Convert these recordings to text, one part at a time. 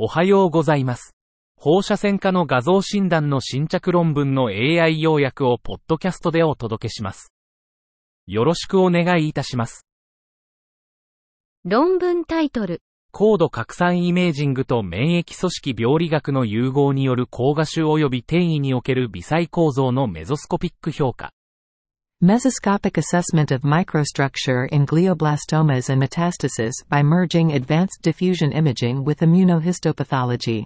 おはようございます。放射線科の画像診断の新着論文の AI 要約をポッドキャストでお届けします。よろしくお願いいたします。論文タイトル。高度拡散イメージングと免疫組織病理学の融合による高画種及び転移における微細構造のメゾスコピック評価。Mesoscopic assessment of microstructure in glioblastomas and metastasis by merging advanced diffusion imaging with immunohistopathology.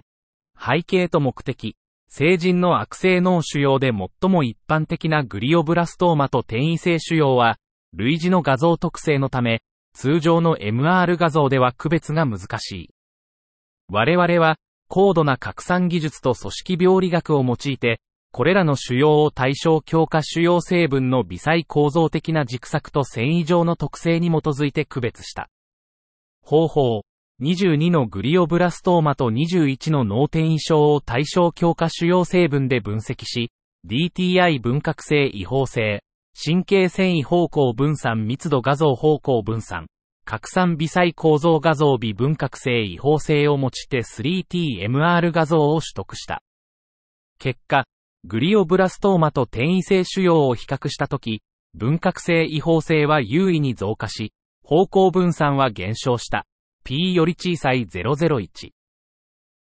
背景と目的。成人の悪性脳腫瘍で最も一般的なグリオブラストーマと転移性腫瘍は、類似の画像特性のため、通常の MR 画像では区別が難しい。我々は、高度な拡散技術と組織病理学を用いて、これらの腫瘍を対象強化腫瘍成分の微細構造的な軸索と繊維状の特性に基づいて区別した。方法。22のグリオブラストーマと21の脳転移症を対象強化腫瘍成分で分析し、DTI 分隔性違法性、神経繊維方向分散密度画像方向分散、拡散微細構造画像微分隔性違法性を用いて 3TMR 画像を取得した。結果、グリオブラストーマと転移性腫瘍を比較したとき、分隔性違法性は優位に増加し、方向分散は減少した。P より小さい001。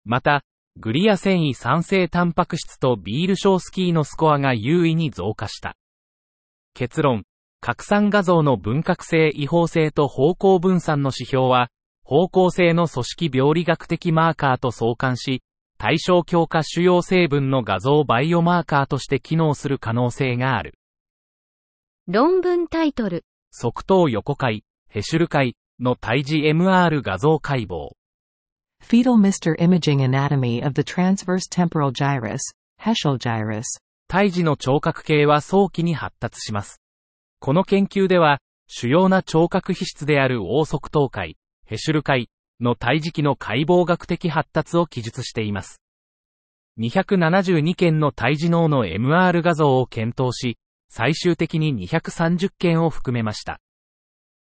また、グリア繊維酸性タンパク質とビールショースキーのスコアが優位に増加した。結論、拡散画像の分隔性違法性と方向分散の指標は、方向性の組織病理学的マーカーと相関し、対象強化主要成分の画像バイオマーカーとして機能する可能性がある。論文タイトル。側頭横回、ヘシュル回の胎児 MR 画像解剖。Fetal Mr. Imaging Anatomy of the Transverse Temporal Gyrus, Heschel Gyrus. 胎児の聴覚系は早期に発達します。この研究では、主要な聴覚皮質である王側頭回、ヘシュル回の胎児期の解剖学的発達を記述しています。272件の胎児脳の MR 画像を検討し、最終的に230件を含めました。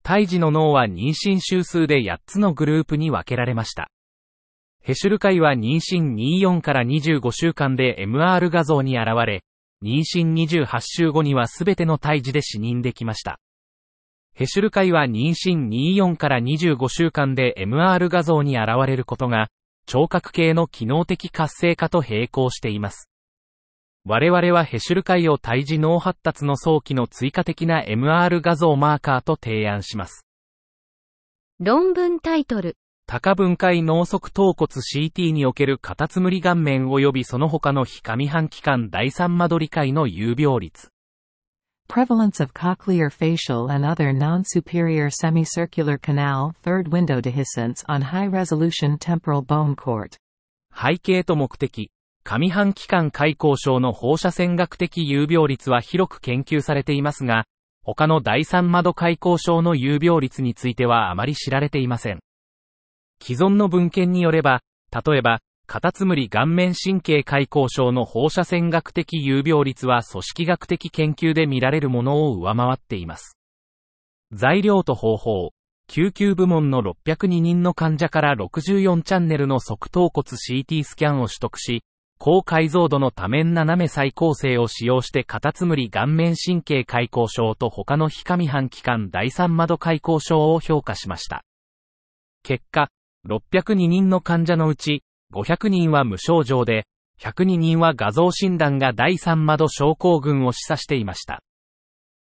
胎児の脳は妊娠週数で8つのグループに分けられました。ヘシュル回は妊娠24から25週間で MR 画像に現れ、妊娠28週後には全ての胎児で死認できました。ヘシュル回は妊娠24から25週間で MR 画像に現れることが、聴覚系の機能的活性化と並行しています。我々はヘシュル回を胎児脳発達の早期の追加的な MR 画像マーカーと提案します。論文タイトル。多価分解脳側頭骨 CT におけるカタツムリ顔面及びその他の非上半期間第三間取り解の有病率。Prevalence of cochlear facial and other non-superior semicircular canal third window dehiscence on high-resolution temporal bone court. 背景と目的。上半期間開口症の放射線学的有病率は広く研究されていますが、他の第三窓開口症の有病率についてはあまり知られていません。既存の文献によれば、例えば、カタツムリ顔面神経開口症の放射線学的有病率は組織学的研究で見られるものを上回っています。材料と方法。救急部門の602人の患者から64チャンネルの側頭骨 CT スキャンを取得し、高解像度の多面斜め再構成を使用してカタツムリ顔面神経開口症と他の非上半期間第三窓開口症を評価しました。結果、602人の患者のうち、500人は無症状で、102人は画像診断が第三窓症候群を示唆していました。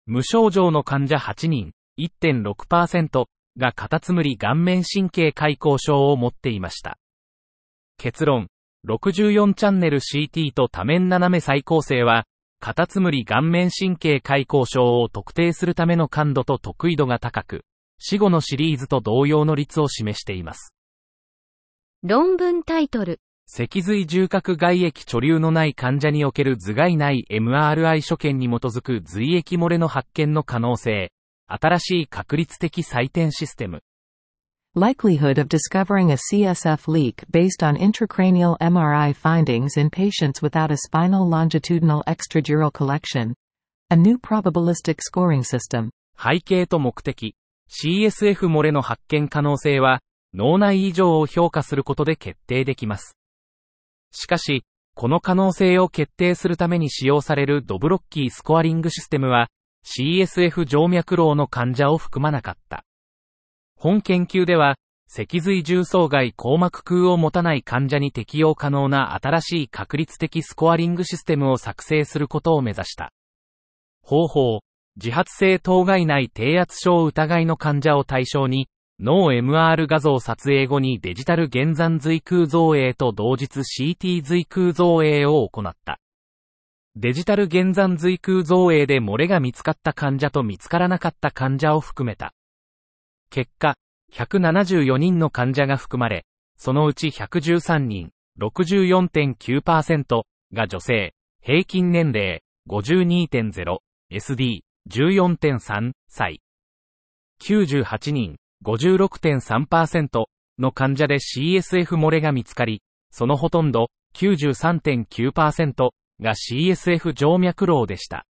無症状の患者8人、1.6%がカタツムリ顔面神経開口症を持っていました。結論、64チャンネル CT と多面斜め再構成は、カタツムリ顔面神経開口症を特定するための感度と得意度が高く、死後のシリーズと同様の率を示しています。論文タイトル。脊髄重核外液貯留のない患者における頭蓋内 MRI 所見に基づく髄液漏れの発見の可能性。新しい確率的採点システム。Likelihood of discovering a CSF leak based on intracranial MRI findings in patients without a spinal longitudinal extradural collection. A new probabilistic scoring system. 背景と目的。CSF 漏れの発見可能性は、脳内異常を評価することで決定できます。しかし、この可能性を決定するために使用されるドブロッキースコアリングシステムは、CSF 静脈瘻の患者を含まなかった。本研究では、脊髄重層外硬膜空を持たない患者に適用可能な新しい確率的スコアリングシステムを作成することを目指した。方法、自発性当該内低圧症疑いの患者を対象に、脳 MR 画像撮影後にデジタル減山髄空造影と同日 CT 髄空造影を行った。デジタル減山髄空造影で漏れが見つかった患者と見つからなかった患者を含めた。結果、174人の患者が含まれ、そのうち113人、64.9%が女性、平均年齢52.0、SD、14.3歳。98人、56.3%の患者で CSF 漏れが見つかり、そのほとんど93.9%が CSF 静脈瘻でした。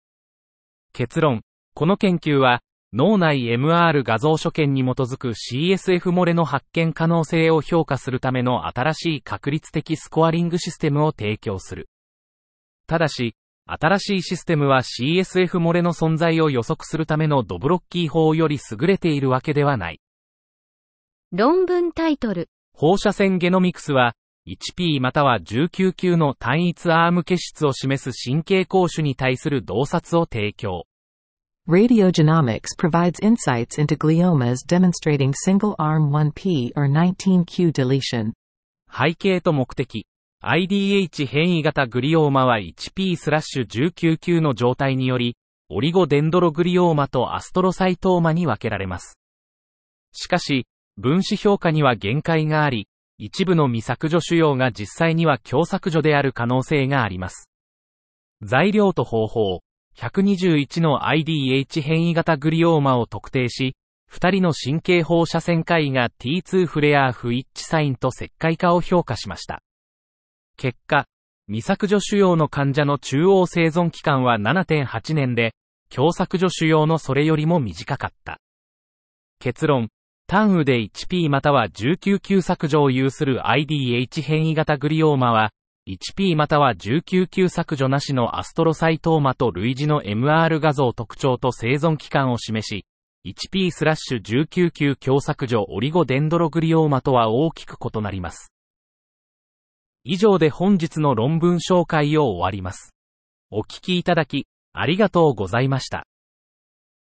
結論、この研究は脳内 MR 画像所見に基づく CSF 漏れの発見可能性を評価するための新しい確率的スコアリングシステムを提供する。ただし、新しいシステムは CSF 漏れの存在を予測するためのドブロッキー法より優れているわけではない。論文タイトル。放射線ゲノミクスは、1P または19級の単一アーム結出を示す神経膠種に対する洞察を提供。Radiogenomics provides insights into gliomas demonstrating single arm 1P or 19Q deletion. 背景と目的。IDH 変異型グリオーマは 1P スラッシュ19級の状態により、オリゴデンドログリオーマとアストロサイトーマに分けられます。しかし、分子評価には限界があり、一部の未削除腫瘍が実際には強削除である可能性があります。材料と方法、121の IDH 変異型グリオーマを特定し、2人の神経放射線科医が T2 フレア不一致サインと石灰化を評価しました。結果、未削除腫瘍の患者の中央生存期間は7.8年で、強削除腫瘍のそれよりも短かった。結論、単雨で 1P または19級削除を有する IDH 変異型グリオーマは、1P または19級削除なしのアストロサイトーマと類似の MR 画像特徴と生存期間を示し、1P スラッシュ19級強削除オリゴデンドログリオーマとは大きく異なります。以上で本日の論文紹介を終わります。お聞きいただき、ありがとうございました。